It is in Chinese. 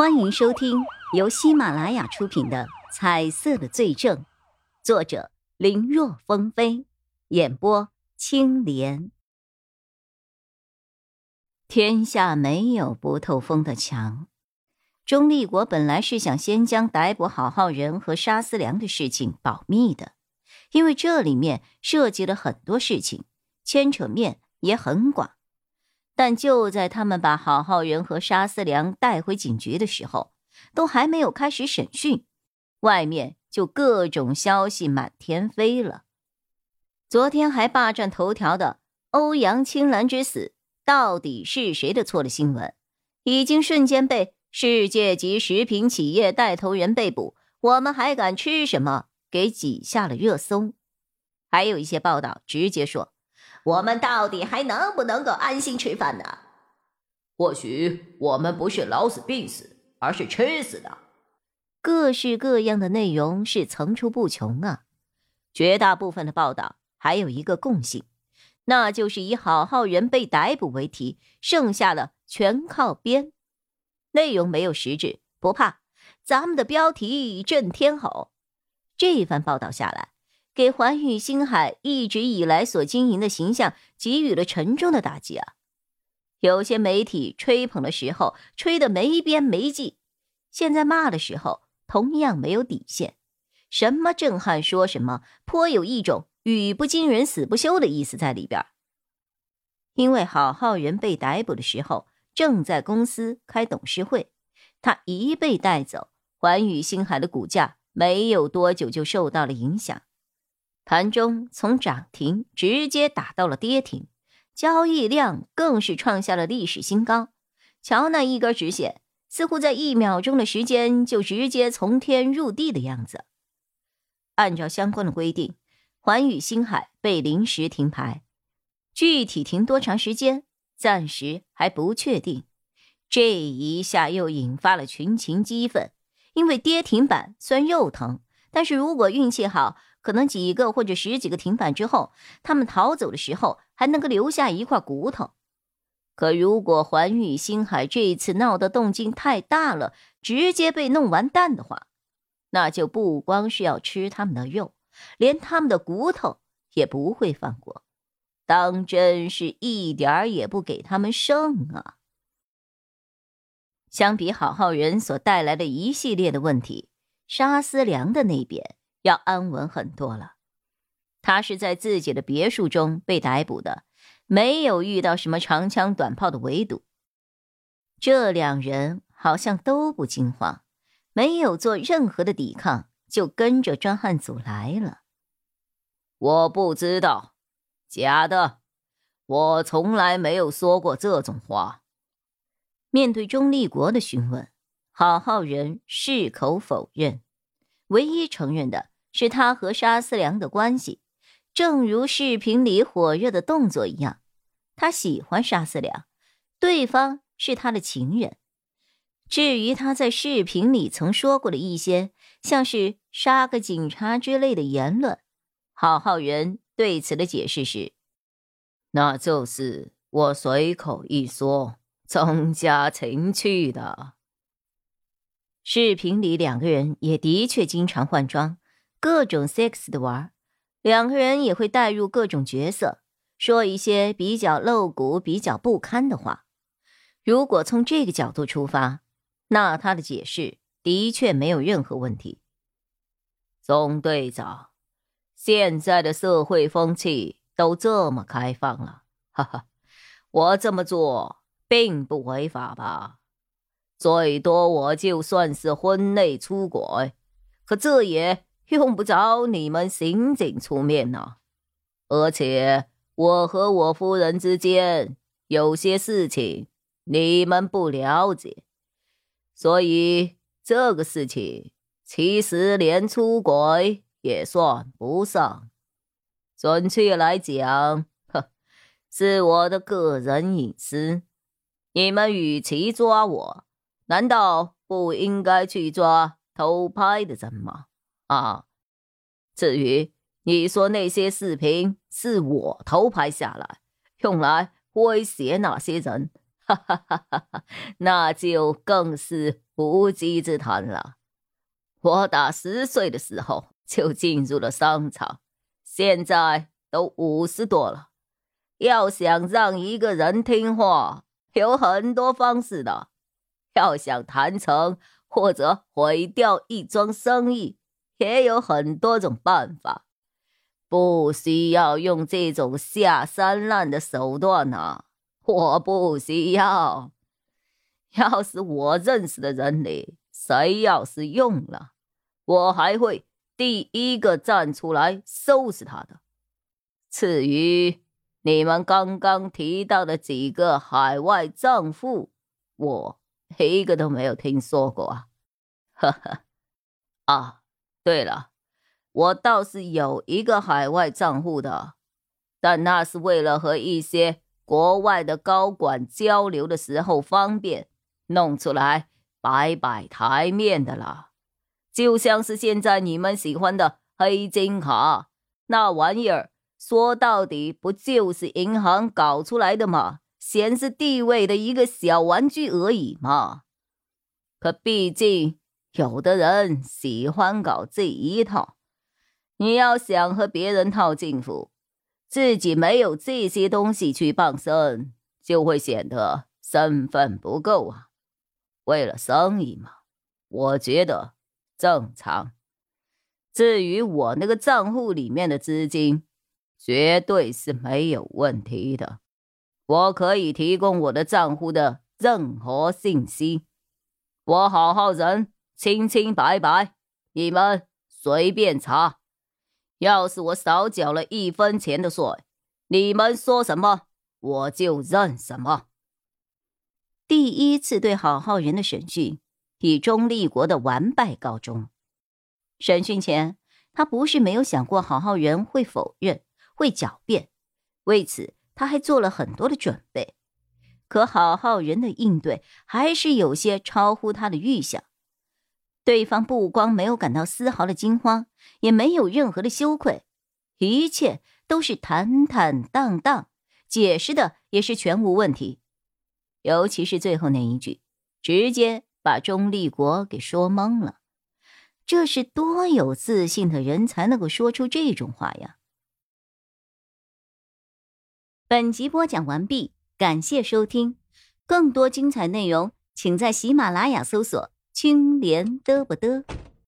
欢迎收听由喜马拉雅出品的《彩色的罪证》，作者林若风飞，演播青莲。天下没有不透风的墙。钟立国本来是想先将逮捕郝浩仁和沙思良的事情保密的，因为这里面涉及了很多事情，牵扯面也很广。但就在他们把郝浩仁和沙思良带回警局的时候，都还没有开始审讯，外面就各种消息满天飞了。昨天还霸占头条的欧阳青兰之死到底是谁的错的新闻，已经瞬间被世界级食品企业带头人被捕，我们还敢吃什么？给挤下了热搜。还有一些报道直接说。我们到底还能不能够安心吃饭呢？或许我们不是老死病死，而是吃死的。各式各样的内容是层出不穷啊！绝大部分的报道还有一个共性，那就是以郝浩人被逮捕为题，剩下的全靠编。内容没有实质，不怕，咱们的标题震天吼。这一番报道下来。给环宇星海一直以来所经营的形象给予了沉重的打击啊！有些媒体吹捧的时候吹得没边没际，现在骂的时候同样没有底线，什么震撼说什么，颇有一种语不惊人死不休的意思在里边。因为郝浩仁被逮捕的时候正在公司开董事会，他一被带走，环宇星海的股价没有多久就受到了影响。盘中从涨停直接打到了跌停，交易量更是创下了历史新高。瞧那一根直线，似乎在一秒钟的时间就直接从天入地的样子。按照相关的规定，环宇星海被临时停牌，具体停多长时间，暂时还不确定。这一下又引发了群情激愤，因为跌停板虽然肉疼，但是如果运气好。可能几个或者十几个停板之后，他们逃走的时候还能够留下一块骨头。可如果环宇星海这一次闹的动静太大了，直接被弄完蛋的话，那就不光是要吃他们的肉，连他们的骨头也不会放过，当真是一点儿也不给他们剩啊！相比郝浩仁所带来的一系列的问题，沙思良的那边。要安稳很多了。他是在自己的别墅中被逮捕的，没有遇到什么长枪短炮的围堵。这两人好像都不惊慌，没有做任何的抵抗，就跟着专案组来了。我不知道，假的，我从来没有说过这种话。面对钟立国的询问，郝浩仁矢口否认，唯一承认的。是他和沙思良的关系，正如视频里火热的动作一样，他喜欢沙思良，对方是他的情人。至于他在视频里曾说过的一些像是“杀个警察”之类的言论，郝浩仁对此的解释是：“那就是我随口一说，增加情趣的。”视频里两个人也的确经常换装。各种 sex 的玩，两个人也会带入各种角色，说一些比较露骨、比较不堪的话。如果从这个角度出发，那他的解释的确没有任何问题。总队长，现在的社会风气都这么开放了，哈哈，我这么做并不违法吧？最多我就算是婚内出轨，可这也……用不着你们刑警出面呢，而且我和我夫人之间有些事情你们不了解，所以这个事情其实连出轨也算不上。准确来讲，呵，是我的个人隐私。你们与其抓我，难道不应该去抓偷拍的人吗？啊，至于你说那些视频是我偷拍下来，用来威胁那些人，哈哈哈哈哈，那就更是无稽之谈了。我打十岁的时候就进入了商场，现在都五十多了。要想让一个人听话，有很多方式的。要想谈成或者毁掉一桩生意，也有很多种办法，不需要用这种下三滥的手段啊！我不需要。要是我认识的人里谁要是用了，我还会第一个站出来收拾他的。至于……你们刚刚提到的几个海外账户，我一个都没有听说过啊！呵呵，啊，对了，我倒是有一个海外账户的，但那是为了和一些国外的高管交流的时候方便，弄出来摆摆台面的啦。就像是现在你们喜欢的黑金卡那玩意儿。说到底，不就是银行搞出来的吗？显示地位的一个小玩具而已嘛。可毕竟有的人喜欢搞这一套。你要想和别人套近乎，自己没有这些东西去傍身，就会显得身份不够啊。为了生意嘛，我觉得正常。至于我那个账户里面的资金，绝对是没有问题的，我可以提供我的账户的任何信息。我好好人，清清白白，你们随便查。要是我少缴了一分钱的税，你们说什么我就认什么。第一次对郝浩仁的审讯以钟立国的完败告终。审讯前，他不是没有想过郝浩仁会否认。会狡辩，为此他还做了很多的准备。可郝浩仁的应对还是有些超乎他的预想。对方不光没有感到丝毫的惊慌，也没有任何的羞愧，一切都是坦坦荡荡，解释的也是全无问题。尤其是最后那一句，直接把钟立国给说懵了。这是多有自信的人才能够说出这种话呀！本集播讲完毕，感谢收听。更多精彩内容，请在喜马拉雅搜索“青莲嘚不嘚”。